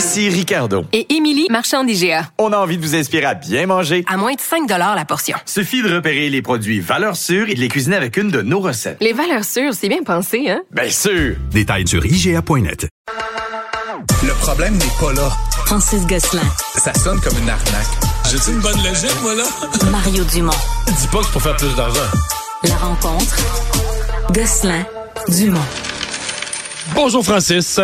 Ici Ricardo. Et Émilie, marchand d'IGA. On a envie de vous inspirer à bien manger. À moins de 5 la portion. Suffit de repérer les produits valeurs sûres et de les cuisiner avec une de nos recettes. Les valeurs sûres, c'est bien pensé, hein? Bien sûr! Détails sur IGA.net. Le problème n'est pas là. Francis Gosselin. Ça sonne comme une arnaque. J'ai-tu une bonne logique, moi, là? Mario Dumont. Dis pas que c'est pour faire plus d'argent. La rencontre. Gosselin. Dumont. Bonjour, Francis.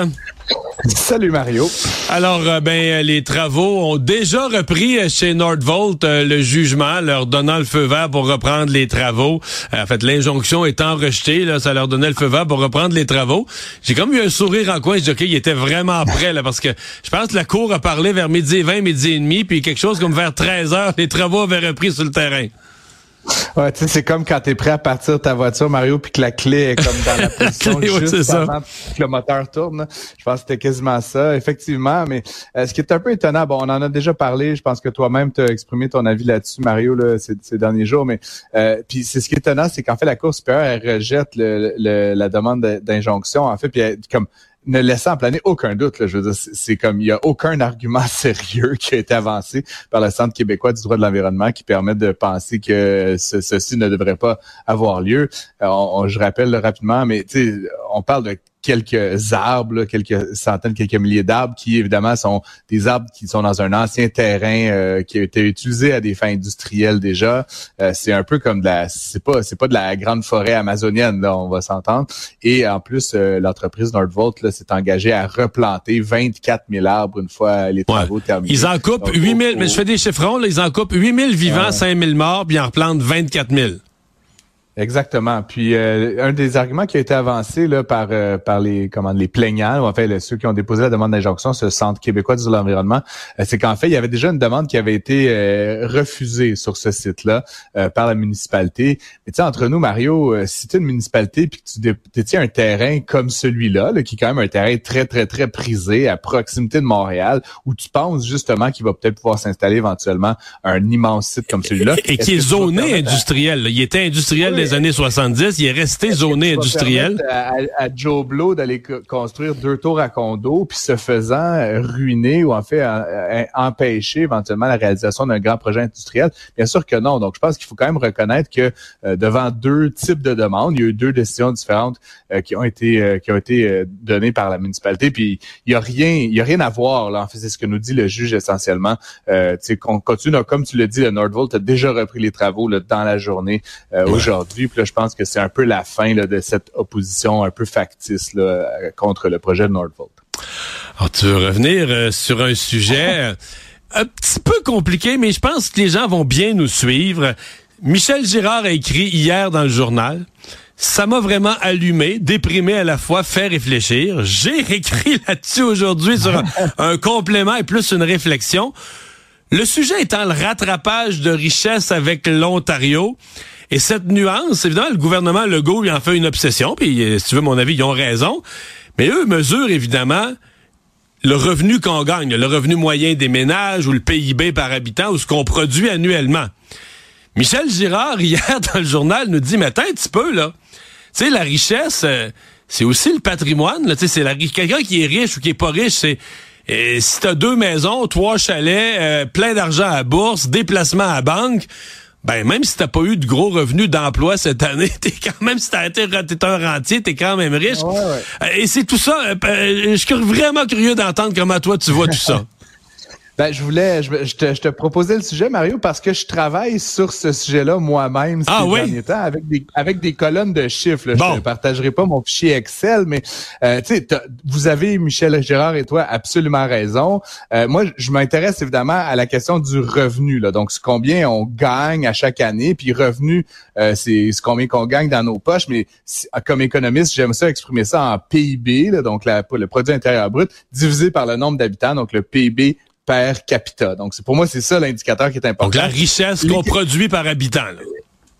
Salut Mario. Alors, euh, ben, les travaux ont déjà repris euh, chez Nordvolt euh, le jugement, leur donnant le feu vert pour reprendre les travaux. en fait, l'injonction étant rejetée, là, ça leur donnait le feu vert pour reprendre les travaux. J'ai comme eu un sourire en coin. Je dis, OK, il était vraiment prêt, là, parce que je pense que la cour a parlé vers midi et 20, midi et demi, puis quelque chose comme vers 13 heures, les travaux avaient repris sur le terrain. Ouais, tu sais, c'est comme quand t'es prêt à partir de ta voiture, Mario, puis que la clé est comme dans la position clé, juste avant que le moteur tourne. Je pense que c'était quasiment ça, effectivement. Mais euh, ce qui est un peu étonnant, bon, on en a déjà parlé. Je pense que toi-même t'as exprimé ton avis là-dessus, Mario, là, ces, ces derniers jours. Mais euh, puis c'est ce qui est étonnant, c'est qu'en fait la Cour supérieure elle rejette le, le, la demande d'injonction. En fait, puis elle, comme ne laissant planer aucun doute. Là, je veux dire, c'est comme il y a aucun argument sérieux qui a été avancé par le Centre québécois du droit de l'environnement qui permet de penser que ce, ceci ne devrait pas avoir lieu. Euh, on, je rappelle rapidement, mais on parle de quelques arbres, quelques centaines, quelques milliers d'arbres qui évidemment sont des arbres qui sont dans un ancien terrain euh, qui a été utilisé à des fins industrielles déjà. Euh, c'est un peu comme de la, c'est pas, c'est pas de la grande forêt amazonienne là, on va s'entendre. Et en plus, euh, l'entreprise Nordvolt s'est engagée à replanter 24 000 arbres une fois les travaux terminés. Ils en coupent 8 000, mais je fais des chiffrons, là, ils en coupent 8 000 vivants, ouais. 5 000 morts, puis ils en replantent 24 000. Exactement. Puis euh, un des arguments qui a été avancé là, par euh, par les comment les plaignants, ou en fait ceux qui ont déposé la demande d'injonction, ce Centre québécois de l'environnement, euh, c'est qu'en fait il y avait déjà une demande qui avait été refusée sur ce site-là par la municipalité. Mais tu sais entre nous Mario, si tu es une municipalité puis que tu détiens un terrain comme celui-là, là, qui est quand même un terrain très très très prisé à proximité de Montréal, où tu penses justement qu'il va peut-être pouvoir s'installer éventuellement un immense site comme celui-là, et, et qui est, zoné industriel. À... Il était industriel oui, des années 70, il est resté zoné industriel. À, à, Joe Blow d'aller construire deux tours à condo, puis se faisant ruiner ou en fait empêcher éventuellement la réalisation d'un grand projet industriel? Bien sûr que non. Donc, je pense qu'il faut quand même reconnaître que euh, devant deux types de demandes, il y a eu deux décisions différentes euh, qui ont été euh, qui ont été données par la municipalité. Puis il y a rien, il y a rien à voir là. En fait, c'est ce que nous dit le juge essentiellement. Euh, tu sais, qu'on continue, comme tu le dis, le Nordvolt a déjà repris les travaux là, dans la journée ouais. Aujourd'hui. Puis là, je pense que c'est un peu la fin là, de cette opposition un peu factice là, contre le projet de Nordvolt. Alors, tu veux revenir euh, sur un sujet un petit peu compliqué, mais je pense que les gens vont bien nous suivre. Michel Girard a écrit hier dans le journal. Ça m'a vraiment allumé, déprimé à la fois, fait réfléchir. J'ai écrit là-dessus aujourd'hui sur un, un complément et plus une réflexion. Le sujet étant le rattrapage de richesse avec l'Ontario. Et cette nuance, évidemment, le gouvernement Legault lui en fait une obsession, puis si tu veux mon avis, ils ont raison. Mais eux mesurent évidemment le revenu qu'on gagne, le revenu moyen des ménages ou le PIB par habitant ou ce qu'on produit annuellement. Michel Girard, hier, dans le journal, nous dit, mais attends un petit peu, là. Tu sais, la richesse, euh, c'est aussi le patrimoine. Tu sais, c'est quelqu'un qui est riche ou qui est pas riche, c'est et si t'as deux maisons, trois chalets, euh, plein d'argent à bourse, déplacement à banque, ben même si t'as pas eu de gros revenus d'emploi cette année, t'es quand même si t'as été t'es un rentier, t'es quand même riche. Ouais, ouais. Et c'est tout ça. Euh, je suis vraiment curieux d'entendre comment toi tu vois tout ça. Ben, je voulais, je, je te, je te proposais le sujet, Mario, parce que je travaille sur ce sujet-là moi-même ces Ah oui? derniers temps avec des, avec des colonnes de chiffres. là. Je ne partagerai pas mon fichier Excel, mais euh, tu sais, t'as- vous avez, Michel Gérard et toi, absolument raison. Euh, moi, je m'intéresse évidemment à la question du revenu. Là. Donc, combien on gagne à chaque année, puis revenu, euh, c'est combien qu'on gagne dans nos poches. Mais comme économiste, j'aime ça exprimer ça en PIB, là, donc la, le produit intérieur brut, divisé par le nombre d'habitants, donc le PIB per capita. Donc, c'est pour moi, c'est ça l'indicateur qui est important. Donc, la richesse qu'on produit par habitant. là.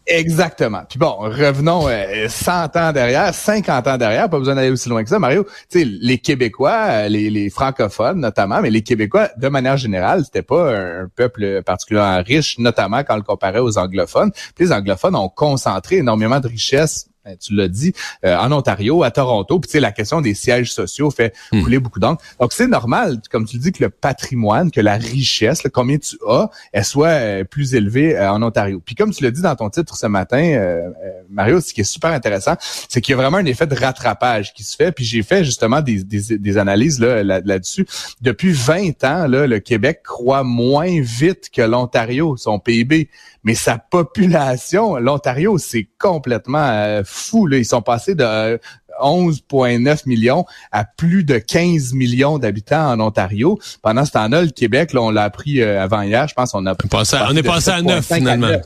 Exactement. Puis bon, revenons euh, 100 ans derrière, 50 ans derrière, pas besoin d'aller aussi loin que ça, Mario. Tu sais, les Québécois, euh, les, les francophones notamment, mais les Québécois, de manière générale, c'était pas un, un peuple particulièrement riche, notamment quand on le comparait aux anglophones. Puis les anglophones ont concentré énormément de richesses tu l'as dit, euh, en Ontario, à Toronto. Puis tu sais, la question des sièges sociaux fait couler beaucoup d'encre. Donc c'est normal, comme tu le dis, que le patrimoine, que la richesse, là, combien tu as, elle soit euh, plus élevée euh, en Ontario. Puis comme tu l'as dit dans ton titre ce matin, euh, euh, Mario, ce qui est super intéressant, c'est qu'il y a vraiment un effet de rattrapage qui se fait. Puis j'ai fait justement des, des, des analyses là, là- là-dessus. Depuis 20 ans, là, le Québec croît moins vite que l'Ontario, son PIB. Mais sa population, l'Ontario, c'est complètement euh, fou. Là. Ils sont passés de euh, 11,9 millions à plus de 15 millions d'habitants en Ontario. Pendant ce temps-là, le Québec, là, on l'a appris euh, avant hier, je pense, on a On à- on est passé à 9 7,5 finalement. 9.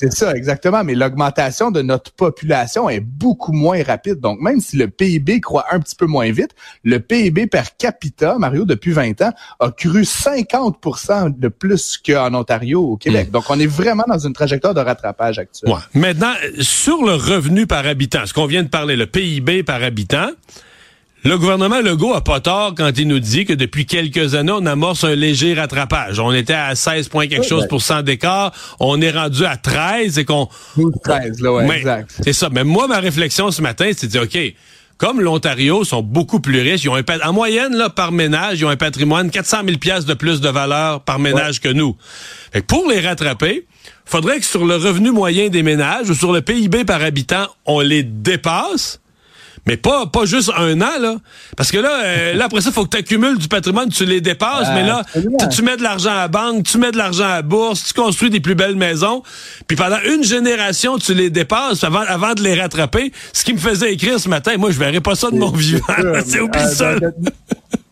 C'est ça, exactement. Mais l'augmentation de notre population est beaucoup moins rapide. Donc, même si le PIB croît un petit peu moins vite, le PIB per capita, Mario, depuis 20 ans, a cru 50% de plus qu'en Ontario, au Québec. Donc, on est vraiment dans une trajectoire de rattrapage actuelle. Ouais. Maintenant, sur le revenu par habitant, ce qu'on vient de parler, le PIB par habitant, le gouvernement Legault a pas tort quand il nous dit que depuis quelques années, on amorce un léger rattrapage. On était à 16 points quelque chose pour cent d'écart, on est rendu à 13 et qu'on... 13, là, ouais, Mais exact. C'est ça. Mais moi, ma réflexion ce matin, c'est de dire, OK, comme l'Ontario sont beaucoup plus riches, ils ont un en moyenne, là, par ménage, ils ont un patrimoine 400 000 piastres de plus de valeur par ménage que nous. Fait que pour les rattraper, faudrait que sur le revenu moyen des ménages ou sur le PIB par habitant, on les dépasse. Mais pas, pas juste un an, là. Parce que là, euh, là après ça, il faut que tu accumules du patrimoine, tu les dépasses, mais là, tu, mets de l'argent à la banque, tu mets de l'argent à la bourse, tu construis des plus belles maisons, puis pendant une génération, tu les dépasses avant, avant de les rattraper. Ce qui me faisait écrire ce matin, moi, je verrais pas ça de mon vivant. C'est oublie Euh, ça.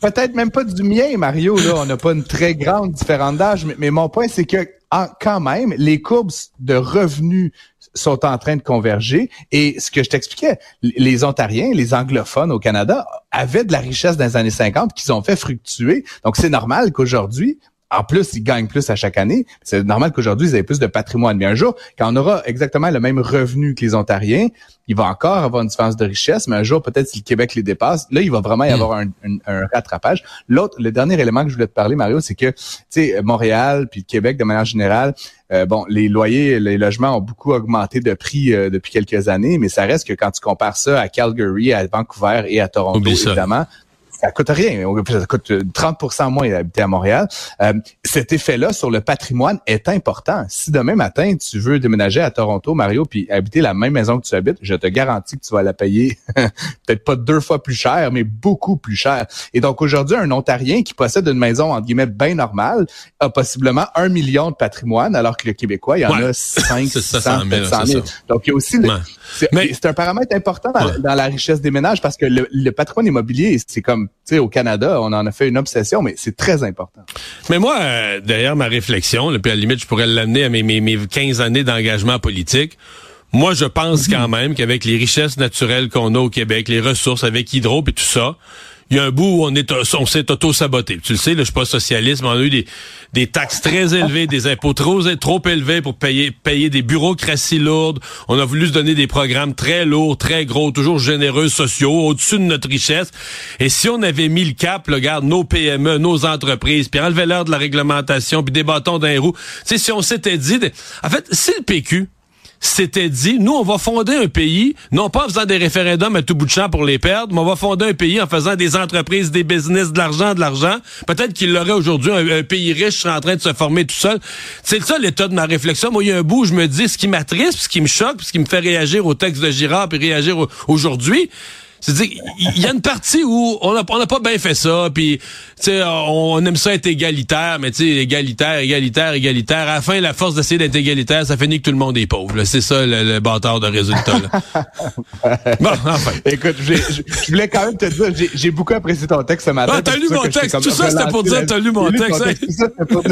Peut-être même pas du mien, Mario. Là, on n'a pas une très grande différence d'âge, mais, mais mon point, c'est que en- quand même, les courbes de revenus sont en train de converger. Et ce que je t'expliquais, les Ontariens, les anglophones au Canada avaient de la richesse dans les années 50 qu'ils ont fait fructuer. Donc, c'est normal qu'aujourd'hui, en plus, ils gagnent plus à chaque année. C'est normal qu'aujourd'hui, ils aient plus de patrimoine. Mais un jour, quand on aura exactement le même revenu que les Ontariens, il va encore avoir une différence de richesse, mais un jour, peut-être si le Québec les dépasse, là, il va vraiment y avoir un, un- un rattrapage. L'autre, le dernier élément que je voulais te parler, Mario, c'est que, tu sais, Montréal puis le Québec, de manière générale, euh, bon, les loyers, les logements ont beaucoup augmenté de prix euh, depuis quelques années, mais ça reste que quand tu compares ça à Calgary, à Vancouver et à Toronto, évidemment, ça coûte rien. Ça coûte euh, 30% moins d'habiter à Montréal. Euh, cet effet-là sur le patrimoine est important. Si demain matin, tu veux déménager à Toronto, Mario, puis habiter la même maison que tu habites, je te garantis que tu vas la payer peut-être pas deux fois plus cher, mais beaucoup plus cher. Et donc aujourd'hui, un Ontarien qui possède une maison, entre guillemets, bien normale, a possiblement un million de patrimoine, alors que le Québécois, il y en Ouais. a 5, C'est 600, 700 000, 700 c'est 000. ça. Donc il y a aussi... Ouais. c'est Mais- c'est un paramètre important dans, Ouais. dans la richesse des ménages parce que le, le patrimoine immobilier, c'est comme, sais, au Canada, on en a fait une obsession, mais c'est très important. Mais moi, euh, derrière ma réflexion, là, puis à la limite, je pourrais l'amener à mes, mes, mes 15 années d'engagement politique. Moi, je pense quand même qu'avec les richesses naturelles qu'on a au Québec, les ressources avec Hydro et tout ça, il y a un bout où on est on s'est auto-saboté. Tu le sais, là, je suis pas socialiste, on a eu des, des taxes très élevées, des impôts trop, élevés pour payer, payer des bureaucraties lourdes. On a voulu se donner des programmes très lourds, très gros, toujours généreux, sociaux, au-dessus de notre richesse. Et si on avait mis le cap, là, regarde, nos PME, nos entreprises, puis enlevé l'heure de la réglementation, puis des bâtons d'un roue, tu sais, si on s'était dit... En fait, si le PQ s'était dit, nous, on va fonder un pays, non pas en faisant des référendums à tout bout de champ pour les perdre, mais on va fonder un pays en faisant des entreprises, des business, de l'argent, de l'argent. Peut-être qu'il l'aurait aujourd'hui, un, pays riche en train de se former tout seul. C'est ça l'état de ma réflexion. Moi, il y a un bout où je me dis, ce qui m'attriste, ce qui me choque, ce qui me fait réagir au texte de Girard, puis réagir au- aujourd'hui, C'est-à-dire, il y a une partie où on n'a on a pas bien fait ça, puis on, on aime ça être égalitaire, mais tu sais, égalitaire, égalitaire, égalitaire. À la fin, la force d'essayer d'être égalitaire, ça finit que tout le monde est pauvre. C'est ça le, le bâtard de résultat. là. bon, enfin. Écoute, je voulais quand même te dire, j'ai- beaucoup apprécié ton texte ce matin. Ah, t'as lu mon texte. Tout ça, c'était pour dire t'as lu mon texte,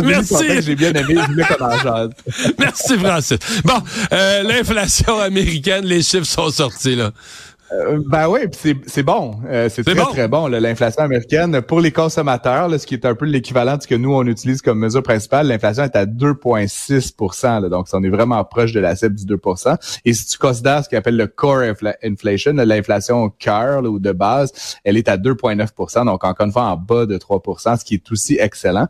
Merci. J'ai bien aimé, je voulais qu'on. Merci, Francis. Bon, euh, l'inflation américaine, les chiffres sont sortis, là. Euh, ben oui, puis c'est c'est bon, Euh, c'est très bon. très bon l'inflation américaine pour les consommateurs, là, ce qui est un peu l'équivalent de ce que nous on utilise comme mesure principale. L'inflation est à 2,6 là, donc on est vraiment proche de la cible du 2% Et si tu considères ce qu'on appelle le core infla- inflation, l'inflation cœur ou de base, elle est à 2,9% donc encore une fois en bas de 3% ce qui est aussi excellent.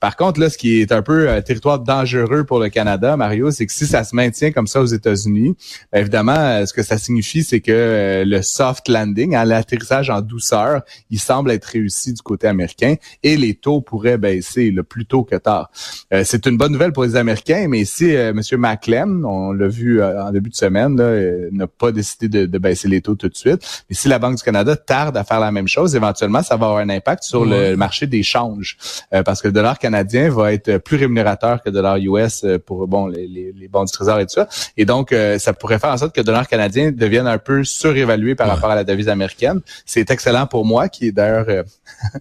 Par contre, là, ce qui est un peu un territoire dangereux pour le Canada, Mario, c'est que si ça se maintient comme ça aux États-Unis, ben, évidemment, euh, ce que ça signifie, c'est que le soft landing, hein, l'atterrissage en douceur, il semble être réussi du côté américain et les taux pourraient baisser le plus tôt que tard. Euh, c'est une bonne nouvelle pour les Américains, mais si euh, M. McClem, on l'a vu euh, en début de semaine, là, euh, n'a pas décidé de, de baisser les taux tout de suite, mais si la Banque du Canada tarde à faire la même chose, éventuellement, ça va avoir un impact sur le marché des changes, euh, parce que le dollar canadien va être plus rémunérateur que le dollar US euh, pour bon les, les, les bons du trésor et tout ça. Et donc, euh, ça pourrait faire en sorte que le dollar canadien devienne un peu surévalué par Ouais. rapport à la devise américaine. C'est excellent pour moi, qui est d'ailleurs euh,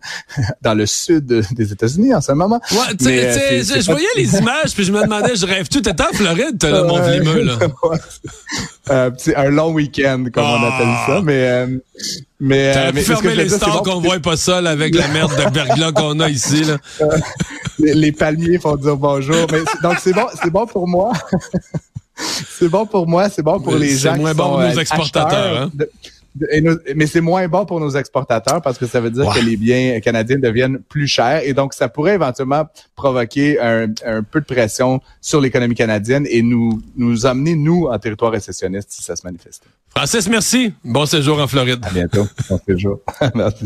dans le sud des États-Unis en ce moment. Ouais, tu sais, Mais, euh, je, voyais les images, puis je me demandais, je rêve-tu, t'étais en Floride, toi, là, mon Ouais. vlimeux, là. Euh, un long week-end, comme on Ah. appelle ça. Mais, euh, mais, euh, mais veux les bon, qu'on voit pas là, avec la merde de verglas qu'on a ici, là. les, les palmiers font dire bonjour. Mais donc c'est bon, c'est bon pour moi. c'est bon pour moi, c'est bon pour les c'est gens qui moins bon sont, pour nos euh, exportateurs, hein? de- de- et nos- mais c'est moins bon pour nos exportateurs parce que ça veut dire que les biens canadiens deviennent plus chers et donc ça pourrait éventuellement provoquer un, un peu de pression sur l'économie canadienne et nous nous amener nous en territoire récessionniste si ça se manifeste. Francis, merci. Bon séjour en Floride. À bientôt. Bon séjour. Merci.